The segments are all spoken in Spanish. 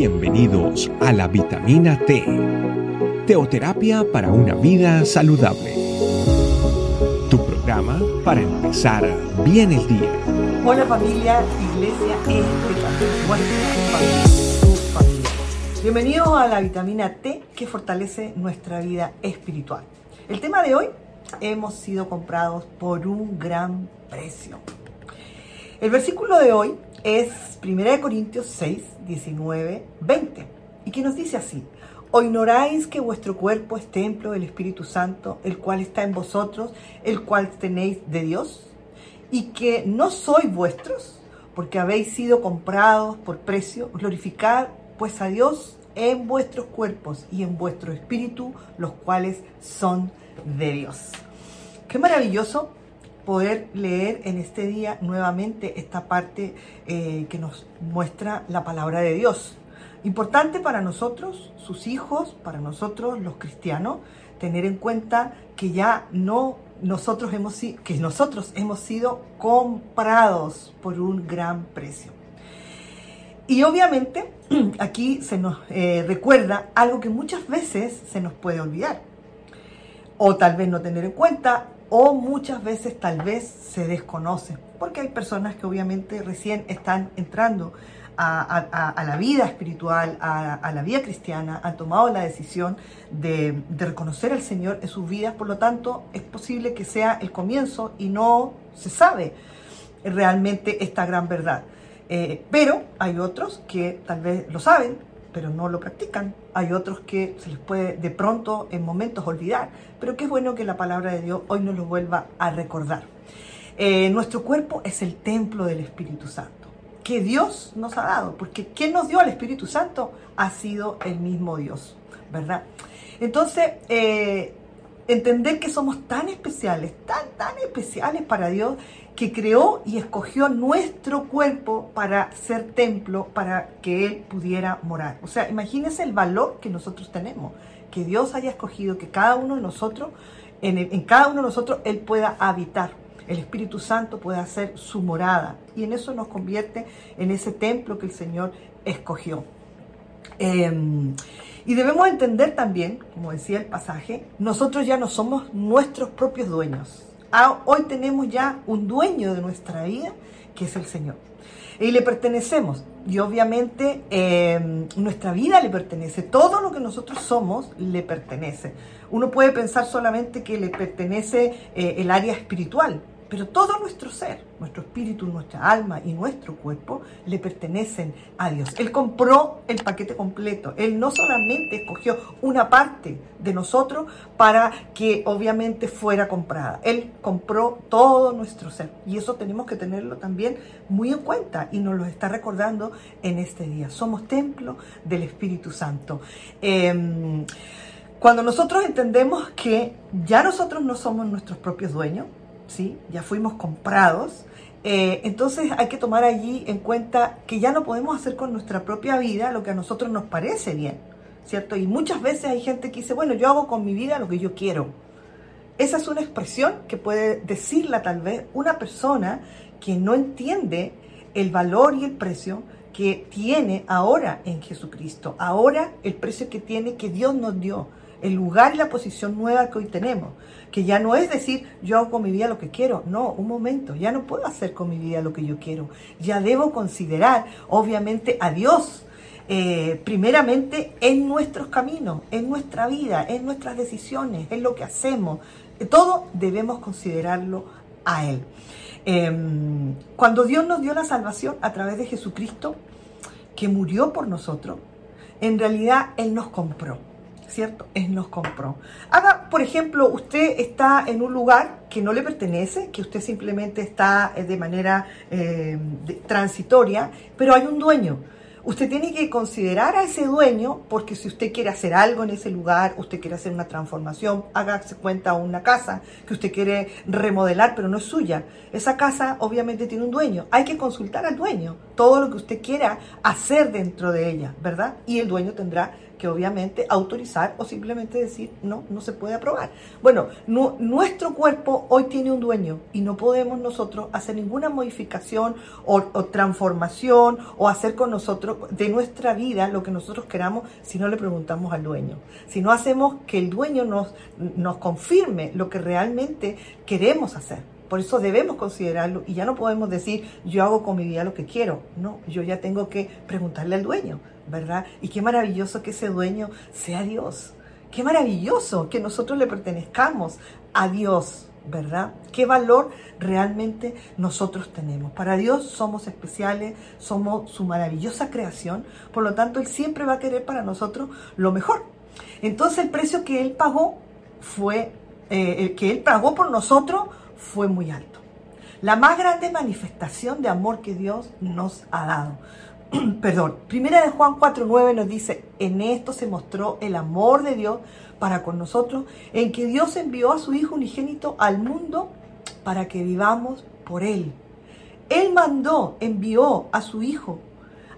Bienvenidos a la vitamina T, teoterapia para una vida saludable. Tu programa para empezar bien el día. Hola familia, Iglesia Espiritual, tu familia. Bienvenidos a la vitamina T que fortalece nuestra vida espiritual. El tema de hoy, hemos sido comprados por un gran precio. El versículo de hoy es 1 Corintios 6, 19, 20. Y que nos dice así, ¿o ignoráis que vuestro cuerpo es templo del Espíritu Santo, el cual está en vosotros, el cual tenéis de Dios? Y que no sois vuestros, porque habéis sido comprados por precio, glorificad pues a Dios en vuestros cuerpos y en vuestro espíritu, los cuales son de Dios. Qué maravilloso poder leer en este día nuevamente esta parte eh, que nos muestra la palabra de Dios. Importante para nosotros, sus hijos, para nosotros los cristianos, tener en cuenta que ya no nosotros hemos que nosotros hemos sido comprados por un gran precio. Y obviamente aquí se nos eh, recuerda algo que muchas veces se nos puede olvidar o tal vez no tener en cuenta o muchas veces tal vez se desconoce, porque hay personas que obviamente recién están entrando a, la vida espiritual, a, la vida cristiana, han tomado la decisión de, reconocer al Señor en sus vidas, por lo tanto es posible que sea el comienzo y no se sabe realmente esta gran verdad. Eh, pero hay otros que tal vez lo saben, pero no lo practican. Hay otros que se les puede de pronto en momentos olvidar, pero qué bueno que la palabra de Dios hoy nos lo vuelva a recordar. Eh, nuestro cuerpo es el templo del Espíritu Santo, que Dios nos ha dado, porque quien nos dio al Espíritu Santo ha sido el mismo Dios, ¿verdad? Entonces, eh, entender que somos tan especiales, tan, tan especiales para Dios, que creó y escogió nuestro cuerpo para ser templo, para que Él pudiera morar. O sea, imagínense el valor que nosotros tenemos, que Dios haya escogido que cada uno de nosotros, en, en cada uno de nosotros, Él pueda habitar. El Espíritu Santo pueda hacer su morada. Y en eso nos convierte en ese templo que el Señor escogió. Em, y debemos entender también, como decía el pasaje, nosotros ya no somos nuestros propios dueños. Ah, hoy tenemos ya un dueño de nuestra vida, que es el Señor. Y le pertenecemos. Y obviamente em, nuestra vida le pertenece. Todo lo que nosotros somos le pertenece. Uno puede pensar solamente que le pertenece eh, el área espiritual, pero todo nuestro ser, nuestro espíritu, nuestra alma y nuestro cuerpo le pertenecen a Dios. Él compró el paquete completo. Él no solamente escogió una parte de nosotros para que obviamente fuera comprada. Él compró todo nuestro ser. Y eso tenemos que tenerlo también muy en cuenta y nos lo está recordando en este día. Somos templo del Espíritu Santo. Em, cuando nosotros entendemos que ya nosotros no somos nuestros propios dueños, ¿sí? ya fuimos comprados, eh, entonces hay que tomar allí en cuenta que ya no podemos hacer con nuestra propia vida lo que a nosotros nos parece bien, ¿cierto? Y muchas veces hay gente que dice, bueno, yo hago con mi vida lo que yo quiero. Esa es una expresión que puede decirla tal vez una persona que no entiende el valor y el precio que tiene ahora en Jesucristo, ahora el precio que tiene que Dios nos dio el lugar y la posición nueva que hoy tenemos. Que ya no es decir, yo hago con mi vida lo que quiero. No, un momento, ya no puedo hacer con mi vida lo que yo quiero. Ya debo considerar, obviamente, a Dios. Eh, primeramente en nuestros caminos, en nuestra vida, en nuestras decisiones, en lo que hacemos. Todo debemos considerarlo a Él. Em, cuando Dios nos dio la salvación a través de Jesucristo, que murió por nosotros, en realidad Él nos compró. ¿Cierto? Él nos compró. Haga, por ejemplo, usted está en un lugar que no le pertenece, que usted simplemente está eh, de manera eh, transitoria, pero hay un dueño. Usted tiene que considerar a ese dueño porque si usted quiere hacer algo en ese lugar, usted quiere hacer una transformación, hágase cuenta una casa que usted quiere remodelar pero no es suya. Esa casa obviamente tiene un dueño. Hay que consultar al dueño todo lo que usted quiera hacer dentro de ella, ¿verdad? Y el dueño tendrá que obviamente autorizar o simplemente decir no, no se puede aprobar. Bueno, nuestro cuerpo hoy tiene un dueño y no podemos nosotros hacer ninguna modificación o, transformación o hacer con nosotros de nuestra vida lo que nosotros queramos si no le preguntamos al dueño. Si no hacemos que el dueño nos, nos confirme lo que realmente queremos hacer. Por eso debemos considerarlo y ya no podemos decir yo hago con mi vida lo que quiero. No, yo ya tengo que preguntarle al dueño, ¿verdad? Y qué maravilloso que ese dueño sea Dios. Qué maravilloso que nosotros le pertenezcamos a Dios, ¿verdad? ¿Qué valor realmente nosotros tenemos? Para Dios somos especiales, somos su maravillosa creación, por lo tanto Él siempre va a querer para nosotros lo mejor. Entonces el precio que Él pagó fue, eh, el que Él pagó por nosotros fue muy alto. La más grande manifestación de amor que Dios nos ha dado. Perdón, primera de Juan 4.9 nos dice, en esto se mostró el amor de Dios para con nosotros, en que Dios envió a su Hijo unigénito al mundo para que vivamos por Él. Él mandó, envió a su Hijo,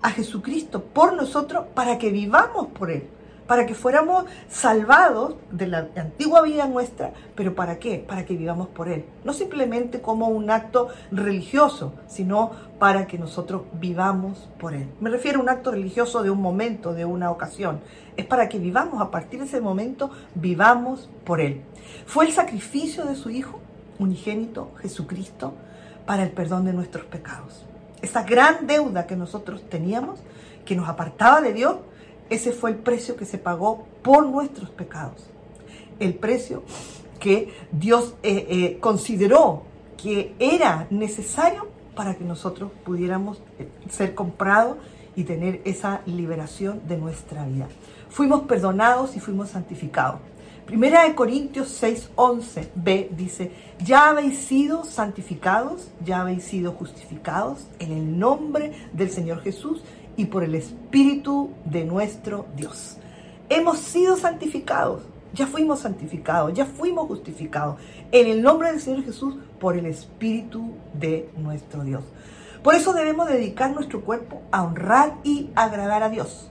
a Jesucristo, por nosotros, para que vivamos por Él para que fuéramos salvados de la antigua vida nuestra, pero ¿para qué? Para que vivamos por Él. No simplemente como un acto religioso, sino para que nosotros vivamos por Él. Me refiero a un acto religioso de un momento, de una ocasión. Es para que vivamos a partir de ese momento, vivamos por Él. Fue el sacrificio de su Hijo unigénito, Jesucristo, para el perdón de nuestros pecados. Esa gran deuda que nosotros teníamos, que nos apartaba de Dios, ese fue el precio que se pagó por nuestros pecados. El precio que Dios eh, eh, consideró que era necesario para que nosotros pudiéramos eh, ser comprados y tener esa liberación de nuestra vida. Fuimos perdonados y fuimos santificados. Primera de Corintios 6, 11 b dice, ya habéis sido santificados, ya habéis sido justificados en el nombre del Señor Jesús y por el Espíritu de nuestro Dios. Hemos sido santificados, ya fuimos santificados, ya fuimos justificados en el nombre del Señor Jesús por el Espíritu de nuestro Dios. Por eso debemos dedicar nuestro cuerpo a honrar y agradar a Dios.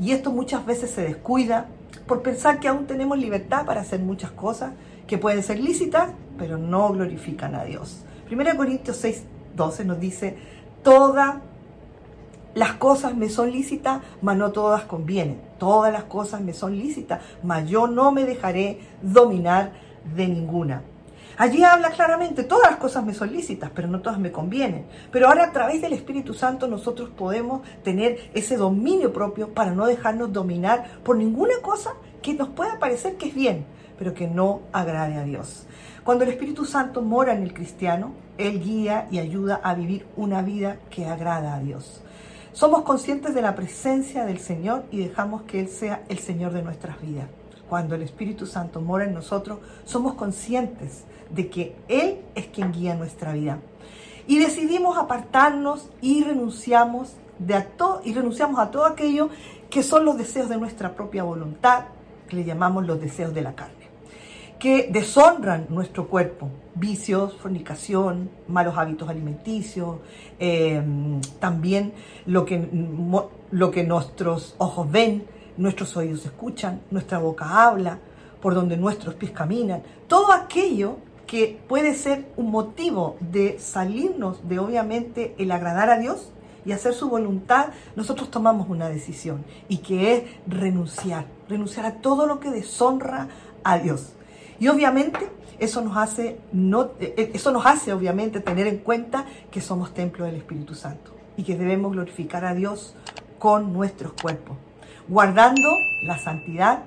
Y esto muchas veces se descuida por pensar que aún tenemos libertad para hacer muchas cosas que pueden ser lícitas, pero no glorifican a Dios. 1 Corintios 6, 12 nos dice, toda las cosas me son lícitas, mas no todas convienen. Todas las cosas me son lícitas, mas yo no me dejaré dominar de ninguna. Allí habla claramente, todas las cosas me son lícitas, pero no todas me convienen. Pero ahora a través del Espíritu Santo nosotros podemos tener ese dominio propio para no dejarnos dominar por ninguna cosa que nos pueda parecer que es bien, pero que no agrade a Dios. Cuando el Espíritu Santo mora en el cristiano, Él guía y ayuda a vivir una vida que agrada a Dios. Somos conscientes de la presencia del Señor y dejamos que Él sea el Señor de nuestras vidas. Cuando el Espíritu Santo mora en nosotros, somos conscientes de que Él es quien guía nuestra vida. Y decidimos apartarnos y renunciamos, de a y renunciamos a todo aquello que son los deseos de nuestra propia voluntad, que le llamamos los deseos de la carne que deshonran nuestro cuerpo, vicios, fornicación, malos hábitos alimenticios, em, también lo que, lo que nuestros ojos ven, nuestros oídos escuchan, nuestra boca habla, por donde nuestros pies caminan, todo aquello que puede ser un motivo de salirnos de obviamente el agradar a Dios y hacer su voluntad, nosotros tomamos una decisión y que es renunciar, renunciar a todo lo que deshonra a Dios. Y obviamente eso nos hace, no, eh, eso nos hace obviamente tener en cuenta que somos templo del Espíritu Santo y que debemos glorificar a Dios con nuestros cuerpos, guardando la santidad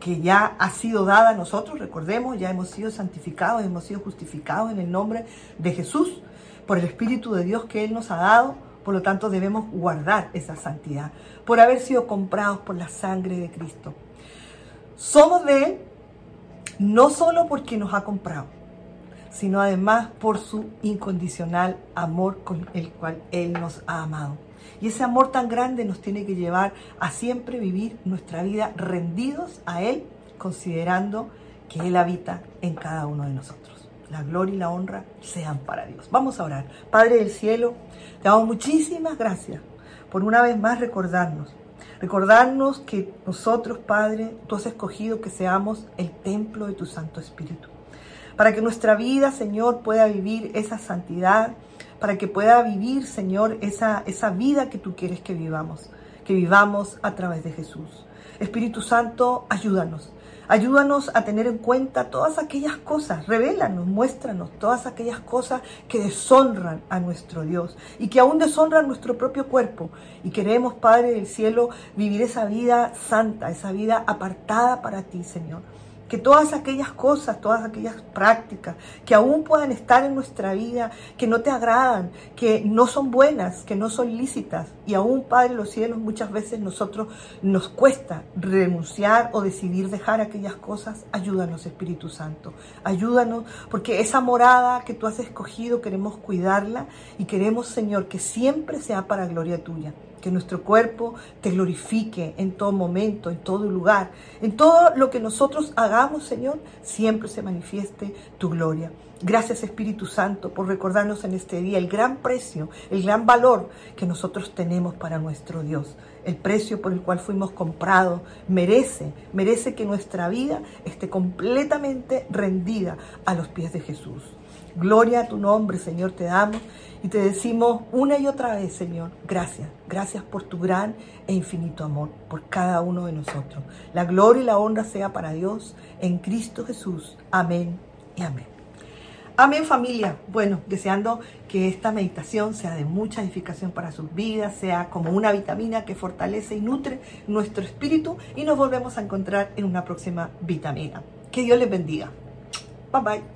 que ya ha sido dada a nosotros, recordemos, ya hemos sido santificados, hemos sido justificados en el nombre de Jesús por el Espíritu de Dios que Él nos ha dado, por lo tanto debemos guardar esa santidad, por haber sido comprados por la sangre de Cristo. Somos de no solo porque nos ha comprado, sino además por su incondicional amor con el cual Él nos ha amado. Y ese amor tan grande nos tiene que llevar a siempre vivir nuestra vida rendidos a Él, considerando que Él habita en cada uno de nosotros. La gloria y la honra sean para Dios. Vamos a orar. Padre del cielo, te damos muchísimas gracias por una vez más recordarnos Recordarnos que nosotros, Padre, tú has escogido que seamos el templo de tu Santo Espíritu. Para que nuestra vida, Señor, pueda vivir esa santidad, para que pueda vivir, Señor, esa, esa vida que tú quieres que vivamos, que vivamos a través de Jesús. Espíritu Santo, ayúdanos. Ayúdanos a tener en cuenta todas aquellas cosas, revélanos, muéstranos todas aquellas cosas que deshonran a nuestro Dios y que aún deshonran nuestro propio cuerpo. Y queremos, Padre del Cielo, vivir esa vida santa, esa vida apartada para ti, Señor que todas aquellas cosas, todas aquellas prácticas que aún puedan estar en nuestra vida, que no te agradan, que no son buenas, que no son lícitas, y aún, Padre los cielos, muchas veces nosotros nos cuesta renunciar o decidir dejar aquellas cosas, ayúdanos, Espíritu Santo, ayúdanos, porque esa morada que tú has escogido queremos cuidarla y queremos, Señor, que siempre sea para gloria tuya que nuestro cuerpo te glorifique en todo momento, en todo lugar. En todo lo que nosotros hagamos, Señor, siempre se manifieste tu gloria. Gracias Espíritu Santo por recordarnos en este día el gran precio, el gran valor que nosotros tenemos para nuestro Dios. El precio por el cual fuimos comprados merece, merece que nuestra vida esté completamente rendida a los pies de Jesús. Gloria a tu nombre, Señor, te damos y te decimos una y otra vez, Señor, gracias. Gracias por tu gran e infinito amor por cada uno de nosotros. La gloria y la honra sea para Dios en Cristo Jesús. Amén y amén. Amén familia. Bueno, deseando que esta meditación sea de mucha edificación para sus vidas, sea como una vitamina que fortalece y nutre nuestro espíritu y nos volvemos a encontrar en una próxima vitamina. Que Dios les bendiga. Bye bye.